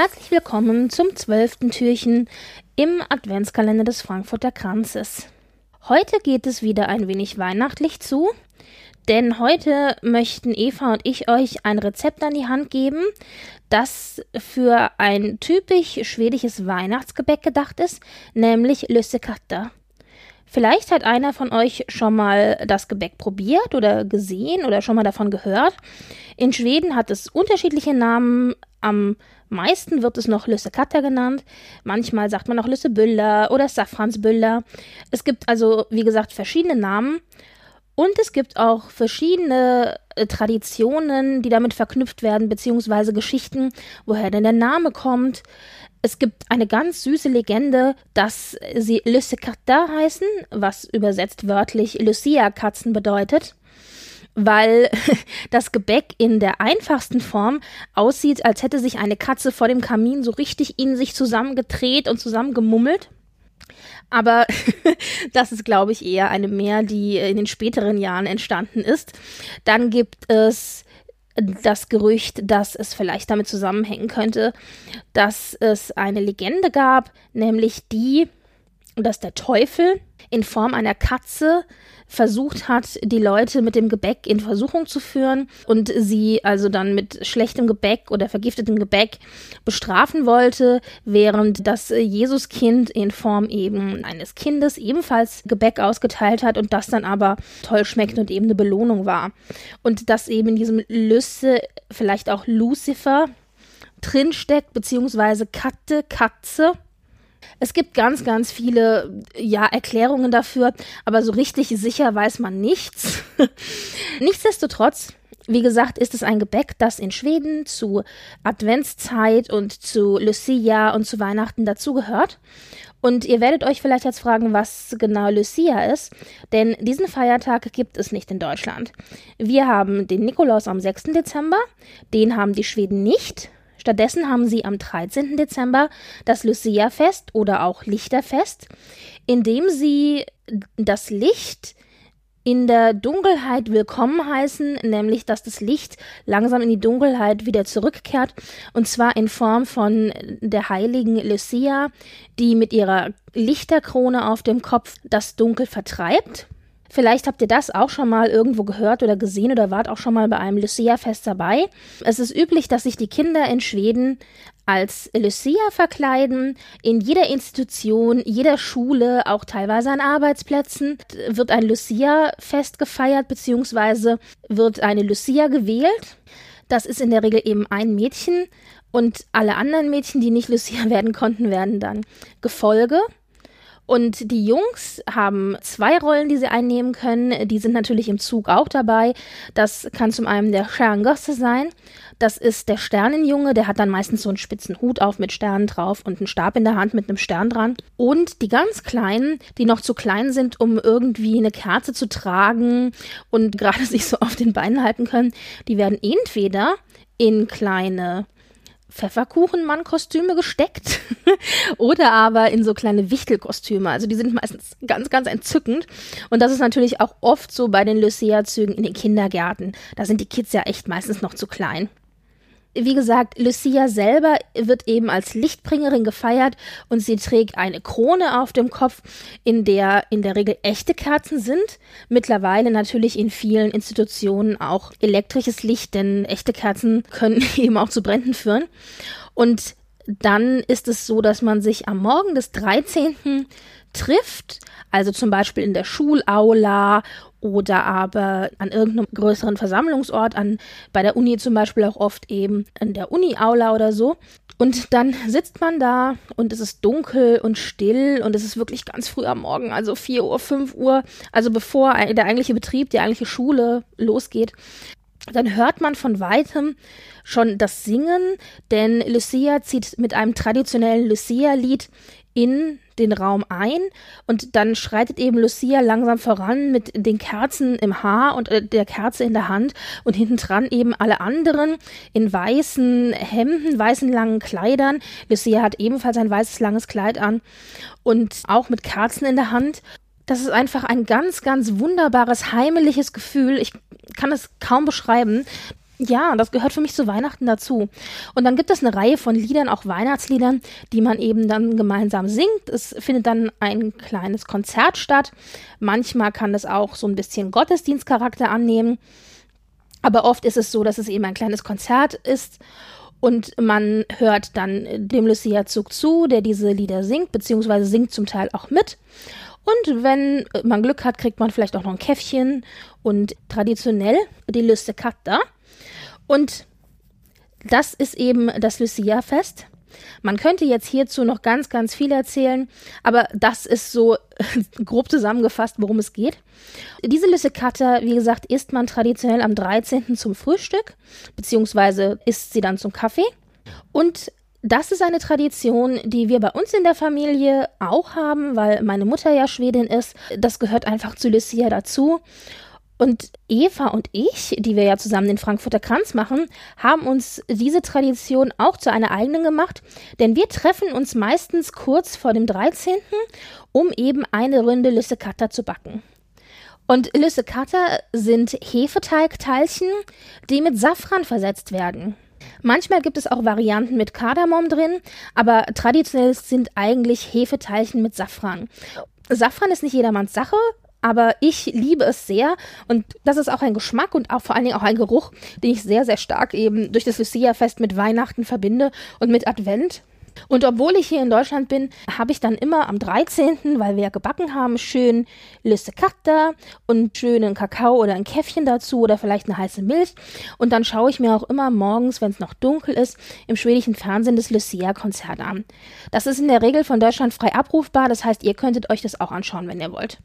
Herzlich willkommen zum zwölften Türchen im Adventskalender des Frankfurter Kranzes. Heute geht es wieder ein wenig weihnachtlich zu, denn heute möchten Eva und ich euch ein Rezept an die Hand geben, das für ein typisch schwedisches Weihnachtsgebäck gedacht ist, nämlich Lussekarta. Vielleicht hat einer von euch schon mal das Gebäck probiert oder gesehen oder schon mal davon gehört. In Schweden hat es unterschiedliche Namen. Am meisten wird es noch Lüssekatter genannt. Manchmal sagt man auch Lüssebüller oder Safransbüller. Es gibt also, wie gesagt, verschiedene Namen. Und es gibt auch verschiedene äh, Traditionen, die damit verknüpft werden, beziehungsweise Geschichten, woher denn der Name kommt. Es gibt eine ganz süße Legende, dass sie Lyssekata heißen, was übersetzt wörtlich Lucia-Katzen bedeutet, weil das Gebäck in der einfachsten Form aussieht, als hätte sich eine Katze vor dem Kamin so richtig in sich zusammengedreht und zusammengemummelt. Aber das ist, glaube ich, eher eine mehr, die in den späteren Jahren entstanden ist. Dann gibt es das Gerücht, dass es vielleicht damit zusammenhängen könnte, dass es eine Legende gab, nämlich die, dass der Teufel in Form einer Katze versucht hat, die Leute mit dem Gebäck in Versuchung zu führen und sie also dann mit schlechtem Gebäck oder vergiftetem Gebäck bestrafen wollte, während das Jesuskind in Form eben eines Kindes ebenfalls Gebäck ausgeteilt hat und das dann aber toll schmeckt und eben eine Belohnung war. Und dass eben in diesem Lüsse vielleicht auch Lucifer drinsteckt, beziehungsweise Katte, Katze es gibt ganz, ganz viele ja, Erklärungen dafür, aber so richtig sicher weiß man nichts. Nichtsdestotrotz, wie gesagt, ist es ein Gebäck, das in Schweden zu Adventszeit und zu Lucia und zu Weihnachten dazugehört. Und ihr werdet euch vielleicht jetzt fragen, was genau Lucia ist, denn diesen Feiertag gibt es nicht in Deutschland. Wir haben den Nikolaus am 6. Dezember, den haben die Schweden nicht. Stattdessen haben sie am 13. Dezember das Lucia-Fest oder auch Lichterfest, in dem sie das Licht in der Dunkelheit willkommen heißen, nämlich dass das Licht langsam in die Dunkelheit wieder zurückkehrt, und zwar in Form von der heiligen Lucia, die mit ihrer Lichterkrone auf dem Kopf das Dunkel vertreibt. Vielleicht habt ihr das auch schon mal irgendwo gehört oder gesehen oder wart auch schon mal bei einem Lucia-Fest dabei. Es ist üblich, dass sich die Kinder in Schweden als Lucia verkleiden. In jeder Institution, jeder Schule, auch teilweise an Arbeitsplätzen wird ein Lucia-Fest gefeiert, beziehungsweise wird eine Lucia gewählt. Das ist in der Regel eben ein Mädchen und alle anderen Mädchen, die nicht Lucia werden konnten, werden dann Gefolge. Und die Jungs haben zwei Rollen, die sie einnehmen können. Die sind natürlich im Zug auch dabei. Das kann zum einen der Sterngosse sein. Das ist der Sternenjunge, der hat dann meistens so einen spitzen Hut auf mit Sternen drauf und einen Stab in der Hand mit einem Stern dran. Und die ganz Kleinen, die noch zu klein sind, um irgendwie eine Kerze zu tragen und gerade sich so auf den Beinen halten können, die werden entweder in kleine Pfefferkuchenmann-Kostüme gesteckt oder aber in so kleine Wichtelkostüme. Also die sind meistens ganz, ganz entzückend. Und das ist natürlich auch oft so bei den Lucia-Zügen in den Kindergärten. Da sind die Kids ja echt meistens noch zu klein wie gesagt, Lucia selber wird eben als Lichtbringerin gefeiert und sie trägt eine Krone auf dem Kopf, in der in der Regel echte Kerzen sind. Mittlerweile natürlich in vielen Institutionen auch elektrisches Licht, denn echte Kerzen können eben auch zu Bränden führen. Und dann ist es so, dass man sich am Morgen des 13. trifft, also zum Beispiel in der Schulaula oder aber an irgendeinem größeren Versammlungsort, an bei der Uni zum Beispiel auch oft eben in der Uni-Aula oder so. Und dann sitzt man da und es ist dunkel und still und es ist wirklich ganz früh am Morgen, also 4 Uhr, 5 Uhr, also bevor der eigentliche Betrieb, die eigentliche Schule losgeht. Dann hört man von weitem schon das Singen, denn Lucia zieht mit einem traditionellen Lucia-Lied in den Raum ein und dann schreitet eben Lucia langsam voran mit den Kerzen im Haar und äh, der Kerze in der Hand und hinten dran eben alle anderen in weißen Hemden, weißen langen Kleidern. Lucia hat ebenfalls ein weißes langes Kleid an und auch mit Kerzen in der Hand. Das ist einfach ein ganz, ganz wunderbares, heimeliges Gefühl. Ich kann es kaum beschreiben. Ja, das gehört für mich zu Weihnachten dazu. Und dann gibt es eine Reihe von Liedern, auch Weihnachtsliedern, die man eben dann gemeinsam singt. Es findet dann ein kleines Konzert statt. Manchmal kann es auch so ein bisschen Gottesdienstcharakter annehmen. Aber oft ist es so, dass es eben ein kleines Konzert ist und man hört dann dem Lucia-Zug zu, der diese Lieder singt, beziehungsweise singt zum Teil auch mit. Und wenn man Glück hat, kriegt man vielleicht auch noch ein Käffchen und traditionell die Lüste Katta. Und das ist eben das Lucia-Fest. Man könnte jetzt hierzu noch ganz, ganz viel erzählen, aber das ist so grob zusammengefasst, worum es geht. Diese Lüssekata, wie gesagt, isst man traditionell am 13. zum Frühstück, beziehungsweise isst sie dann zum Kaffee. Und das ist eine Tradition, die wir bei uns in der Familie auch haben, weil meine Mutter ja Schwedin ist. Das gehört einfach zu Lucia dazu. Und Eva und ich, die wir ja zusammen den Frankfurter Kranz machen, haben uns diese Tradition auch zu einer eigenen gemacht, denn wir treffen uns meistens kurz vor dem 13., um eben eine Runde Lüssekata zu backen. Und Lüssekata sind Hefeteigteilchen, die mit Safran versetzt werden. Manchmal gibt es auch Varianten mit Kardamom drin, aber traditionell sind eigentlich Hefeteilchen mit Safran. Safran ist nicht jedermanns Sache, aber ich liebe es sehr und das ist auch ein Geschmack und auch vor allen Dingen auch ein Geruch, den ich sehr, sehr stark eben durch das Lucia-Fest mit Weihnachten verbinde und mit Advent. Und obwohl ich hier in Deutschland bin, habe ich dann immer am 13., weil wir ja gebacken haben, schön Lisse Katter und schönen Kakao oder ein Käffchen dazu oder vielleicht eine heiße Milch. Und dann schaue ich mir auch immer morgens, wenn es noch dunkel ist, im schwedischen Fernsehen das Lucia-Konzert an. Das ist in der Regel von Deutschland frei abrufbar, das heißt, ihr könntet euch das auch anschauen, wenn ihr wollt.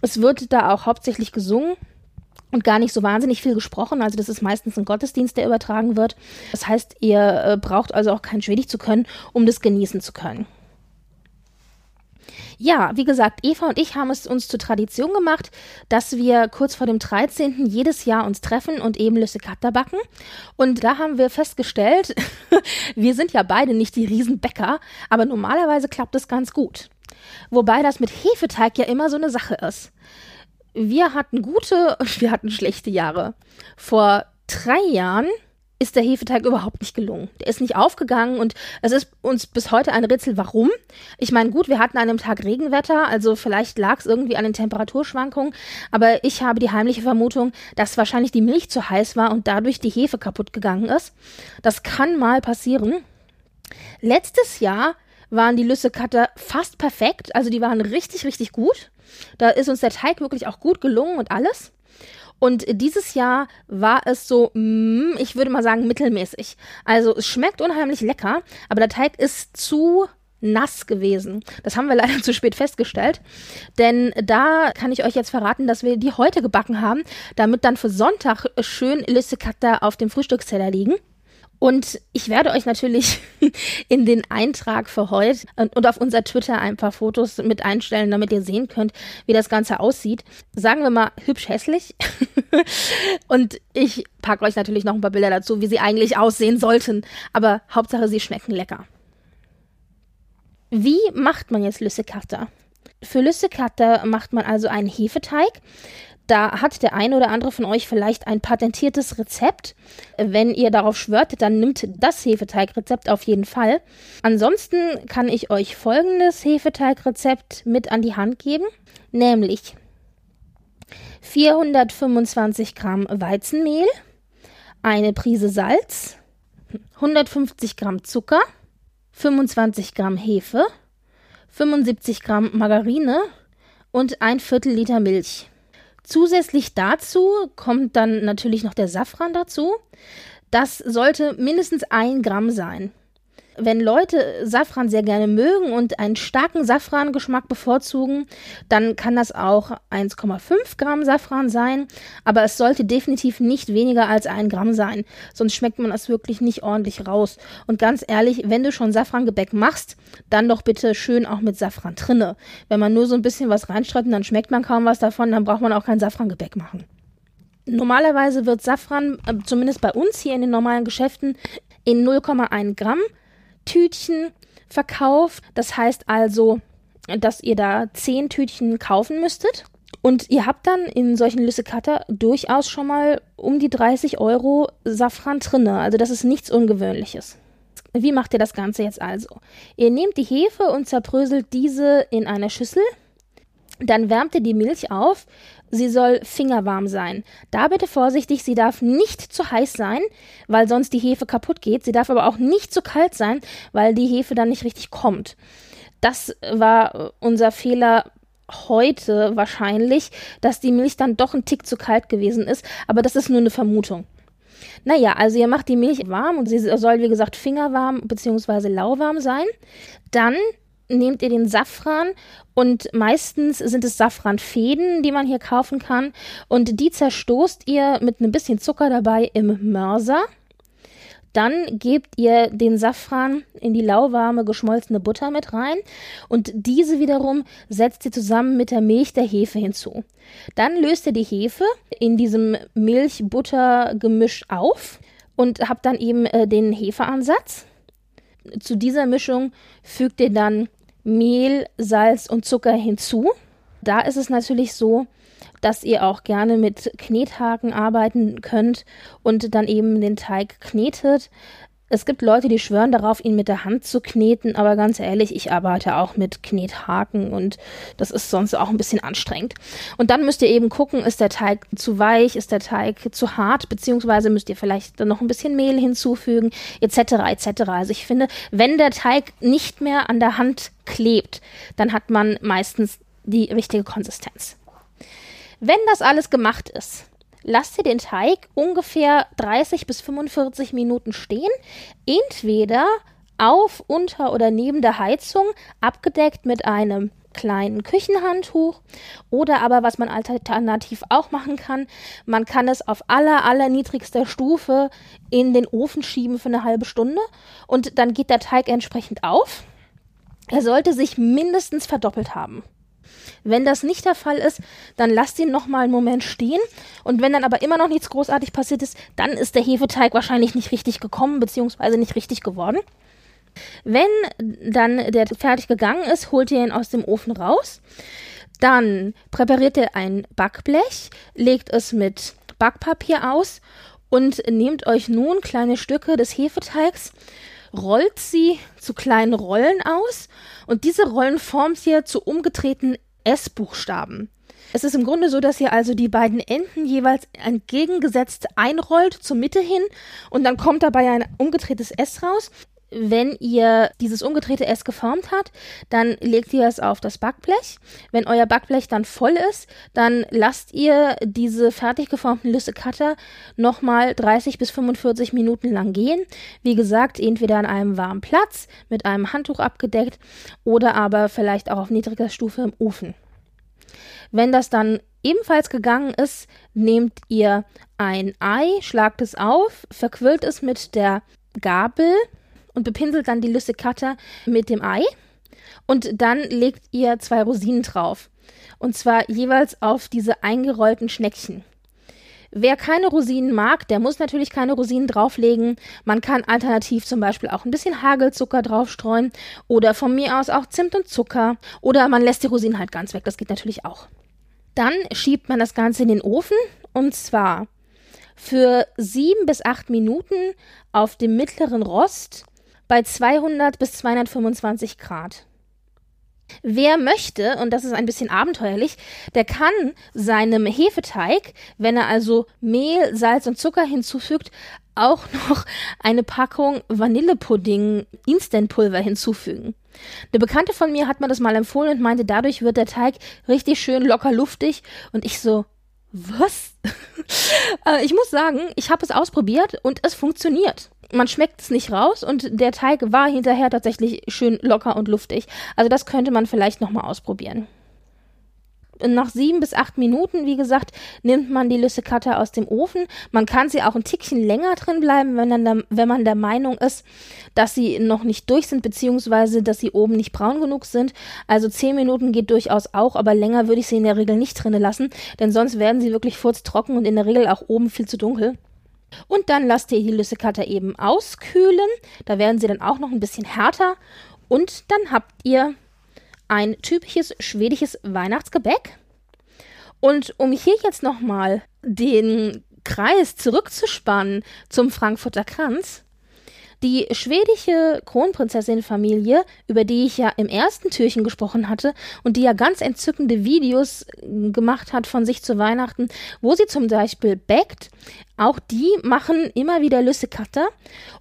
Es wird da auch hauptsächlich gesungen und gar nicht so wahnsinnig viel gesprochen. Also das ist meistens ein Gottesdienst, der übertragen wird. Das heißt, ihr äh, braucht also auch kein Schwedisch zu können, um das genießen zu können. Ja, wie gesagt, Eva und ich haben es uns zur Tradition gemacht, dass wir kurz vor dem 13. jedes Jahr uns treffen und eben Lüssekatter backen. Und da haben wir festgestellt, wir sind ja beide nicht die Riesenbäcker, aber normalerweise klappt es ganz gut. Wobei das mit Hefeteig ja immer so eine Sache ist. Wir hatten gute und wir hatten schlechte Jahre. Vor drei Jahren ist der Hefeteig überhaupt nicht gelungen. Der ist nicht aufgegangen und es ist uns bis heute ein Rätsel, warum. Ich meine, gut, wir hatten an einem Tag Regenwetter, also vielleicht lag es irgendwie an den Temperaturschwankungen, aber ich habe die heimliche Vermutung, dass wahrscheinlich die Milch zu heiß war und dadurch die Hefe kaputt gegangen ist. Das kann mal passieren. Letztes Jahr waren die Lüsse-Cutter fast perfekt. Also die waren richtig, richtig gut. Da ist uns der Teig wirklich auch gut gelungen und alles. Und dieses Jahr war es so, mm, ich würde mal sagen, mittelmäßig. Also es schmeckt unheimlich lecker, aber der Teig ist zu nass gewesen. Das haben wir leider zu spät festgestellt. Denn da kann ich euch jetzt verraten, dass wir die heute gebacken haben, damit dann für Sonntag schön Lüsse-Cutter auf dem Frühstücksteller liegen. Und ich werde euch natürlich in den Eintrag für heute und auf unser Twitter ein paar Fotos mit einstellen, damit ihr sehen könnt, wie das Ganze aussieht. Sagen wir mal hübsch hässlich. und ich packe euch natürlich noch ein paar Bilder dazu, wie sie eigentlich aussehen sollten. Aber Hauptsache, sie schmecken lecker. Wie macht man jetzt Lüssekatter? Für Lüssekatter macht man also einen Hefeteig. Da hat der eine oder andere von euch vielleicht ein patentiertes Rezept. Wenn ihr darauf schwört, dann nimmt das Hefeteigrezept auf jeden Fall. Ansonsten kann ich euch folgendes Hefeteigrezept mit an die Hand geben, nämlich 425 Gramm Weizenmehl, eine Prise Salz, 150 Gramm Zucker, 25 Gramm Hefe, 75 Gramm Margarine und ein Viertel Liter Milch. Zusätzlich dazu kommt dann natürlich noch der Safran dazu. Das sollte mindestens ein Gramm sein wenn Leute Safran sehr gerne mögen und einen starken Safrangeschmack bevorzugen, dann kann das auch 1,5 Gramm Safran sein, aber es sollte definitiv nicht weniger als ein Gramm sein, sonst schmeckt man das wirklich nicht ordentlich raus. Und ganz ehrlich, wenn du schon Safrangebäck machst, dann doch bitte schön auch mit Safran drinne. Wenn man nur so ein bisschen was reinstreut und dann schmeckt man kaum was davon, dann braucht man auch kein Safrangebäck machen. Normalerweise wird Safran, äh, zumindest bei uns hier in den normalen Geschäften, in 0,1 Gramm Tütchen verkauft. Das heißt also, dass ihr da zehn Tütchen kaufen müsstet. Und ihr habt dann in solchen Lüssekatter durchaus schon mal um die 30 Euro Safran drinne. Also das ist nichts Ungewöhnliches. Wie macht ihr das Ganze jetzt also? Ihr nehmt die Hefe und zerbröselt diese in einer Schüssel. Dann wärmt ihr die Milch auf. Sie soll fingerwarm sein. Da bitte vorsichtig, sie darf nicht zu heiß sein, weil sonst die Hefe kaputt geht. Sie darf aber auch nicht zu kalt sein, weil die Hefe dann nicht richtig kommt. Das war unser Fehler heute wahrscheinlich, dass die Milch dann doch ein Tick zu kalt gewesen ist, aber das ist nur eine Vermutung. Naja, also ihr macht die Milch warm und sie soll, wie gesagt, fingerwarm bzw. lauwarm sein. Dann nehmt ihr den Safran und meistens sind es Safranfäden, die man hier kaufen kann und die zerstoßt ihr mit ein bisschen Zucker dabei im Mörser. Dann gebt ihr den Safran in die lauwarme geschmolzene Butter mit rein und diese wiederum setzt ihr zusammen mit der Milch der Hefe hinzu. Dann löst ihr die Hefe in diesem Milch-Butter-Gemisch auf und habt dann eben äh, den Hefeansatz. Zu dieser Mischung fügt ihr dann Mehl, Salz und Zucker hinzu. Da ist es natürlich so, dass ihr auch gerne mit Knethaken arbeiten könnt und dann eben den Teig knetet. Es gibt Leute, die schwören darauf, ihn mit der Hand zu kneten, aber ganz ehrlich, ich arbeite auch mit Knethaken und das ist sonst auch ein bisschen anstrengend. Und dann müsst ihr eben gucken, ist der Teig zu weich, ist der Teig zu hart, beziehungsweise müsst ihr vielleicht dann noch ein bisschen Mehl hinzufügen, etc. etc. Also ich finde, wenn der Teig nicht mehr an der Hand klebt, dann hat man meistens die richtige Konsistenz. Wenn das alles gemacht ist, lasst ihr den Teig ungefähr 30 bis 45 Minuten stehen, entweder auf, unter oder neben der Heizung, abgedeckt mit einem kleinen Küchenhandtuch oder aber was man alternativ auch machen kann, man kann es auf aller aller niedrigster Stufe in den Ofen schieben für eine halbe Stunde und dann geht der Teig entsprechend auf. Er sollte sich mindestens verdoppelt haben. Wenn das nicht der Fall ist, dann lasst ihn noch mal einen Moment stehen. Und wenn dann aber immer noch nichts großartig passiert ist, dann ist der Hefeteig wahrscheinlich nicht richtig gekommen, beziehungsweise nicht richtig geworden. Wenn dann der fertig gegangen ist, holt ihr ihn aus dem Ofen raus. Dann präpariert ihr ein Backblech, legt es mit Backpapier aus und nehmt euch nun kleine Stücke des Hefeteigs, rollt sie zu kleinen Rollen aus und diese Rollen formt ihr zu umgedrehten S-Buchstaben. Es ist im Grunde so, dass ihr also die beiden Enden jeweils entgegengesetzt einrollt zur Mitte hin und dann kommt dabei ein umgedrehtes S raus. Wenn ihr dieses umgedrehte S geformt habt, dann legt ihr es auf das Backblech. Wenn euer Backblech dann voll ist, dann lasst ihr diese fertig geformten Lüsse Cutter nochmal 30 bis 45 Minuten lang gehen. Wie gesagt, entweder an einem warmen Platz mit einem Handtuch abgedeckt oder aber vielleicht auch auf niedriger Stufe im Ofen. Wenn das dann ebenfalls gegangen ist, nehmt ihr ein Ei, schlagt es auf, verquirlt es mit der Gabel und bepinselt dann die Lüssekatter mit dem Ei. Und dann legt ihr zwei Rosinen drauf. Und zwar jeweils auf diese eingerollten Schneckchen. Wer keine Rosinen mag, der muss natürlich keine Rosinen drauflegen. Man kann alternativ zum Beispiel auch ein bisschen Hagelzucker draufstreuen oder von mir aus auch Zimt und Zucker oder man lässt die Rosinen halt ganz weg. Das geht natürlich auch. Dann schiebt man das Ganze in den Ofen und zwar für sieben bis acht Minuten auf dem mittleren Rost bei 200 bis 225 Grad. Wer möchte, und das ist ein bisschen abenteuerlich, der kann seinem Hefeteig, wenn er also Mehl, Salz und Zucker hinzufügt, auch noch eine Packung Vanillepudding Instantpulver hinzufügen. Eine Bekannte von mir hat mir das mal empfohlen und meinte, dadurch wird der Teig richtig schön locker luftig und ich so, was? Äh, ich muss sagen, ich habe es ausprobiert und es funktioniert man schmeckt es nicht raus und der Teig war hinterher tatsächlich schön locker und luftig. Also das könnte man vielleicht nochmal ausprobieren. Nach sieben bis acht Minuten, wie gesagt, nimmt man die Lüssekatte aus dem Ofen. Man kann sie auch ein Tickchen länger drin bleiben, wenn, dann wenn man der Meinung ist, dass sie noch nicht durch sind, beziehungsweise dass sie oben nicht braun genug sind. Also zehn Minuten geht durchaus auch, aber länger würde ich sie in der Regel nicht drinnen lassen, denn sonst werden sie wirklich furztrocken und in der Regel auch oben viel zu dunkel. Und dann lasst ihr die Lüssekatter eben auskühlen. Da werden sie dann auch noch ein bisschen härter. Und dann habt ihr ein typisches schwedisches Weihnachtsgebäck. Und um hier jetzt nochmal den Kreis zurückzuspannen zum Frankfurter Kranz, die schwedische Kronprinzessin-Familie, über die ich ja im ersten Türchen gesprochen hatte und die ja ganz entzückende Videos gemacht hat von sich zu Weihnachten, wo sie zum Beispiel backt, auch die machen immer wieder Lüssekatter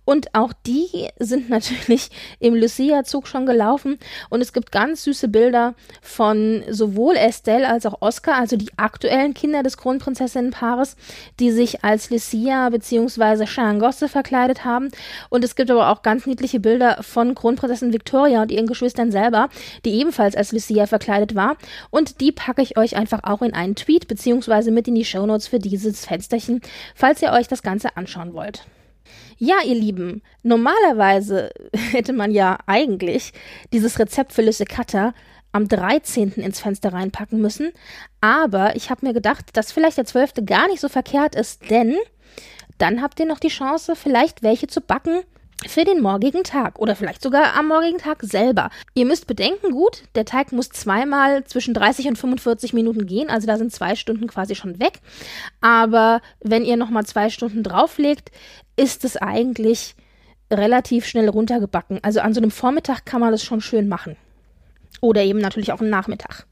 und auch die sind natürlich im Lucia-Zug schon gelaufen und es gibt ganz süße Bilder von sowohl Estelle als auch Oscar, also die aktuellen Kinder des Kronprinzessinnenpaares, die sich als Lucia bzw. Changosse verkleidet haben und es gibt aber auch ganz niedliche Bilder von Kronprinzessin Victoria und ihren Geschwistern selber, die ebenfalls als Lucia verkleidet war und die packe ich euch einfach auch in einen Tweet bzw. mit in die Shownotes für dieses Fensterchen, falls ihr euch das Ganze anschauen wollt. Ja, ihr Lieben, normalerweise hätte man ja eigentlich dieses Rezept für Lüsse Cutter am 13. ins Fenster reinpacken müssen, aber ich habe mir gedacht, dass vielleicht der 12. gar nicht so verkehrt ist, denn dann habt ihr noch die Chance, vielleicht welche zu backen, für den morgigen Tag oder vielleicht sogar am morgigen Tag selber. Ihr müsst bedenken, gut, der Teig muss zweimal zwischen 30 und 45 Minuten gehen, also da sind zwei Stunden quasi schon weg. Aber wenn ihr nochmal zwei Stunden drauflegt, ist es eigentlich relativ schnell runtergebacken. Also an so einem Vormittag kann man das schon schön machen. Oder eben natürlich auch am Nachmittag.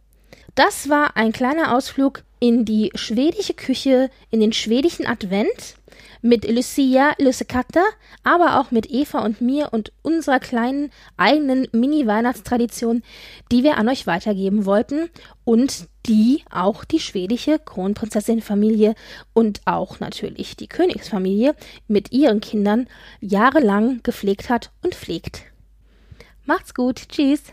Das war ein kleiner Ausflug in die schwedische Küche, in den schwedischen Advent mit Lucia Lussekatta, aber auch mit Eva und mir und unserer kleinen eigenen Mini-Weihnachtstradition, die wir an euch weitergeben wollten und die auch die schwedische Kronprinzessin-Familie und auch natürlich die Königsfamilie mit ihren Kindern jahrelang gepflegt hat und pflegt. Macht's gut, tschüss!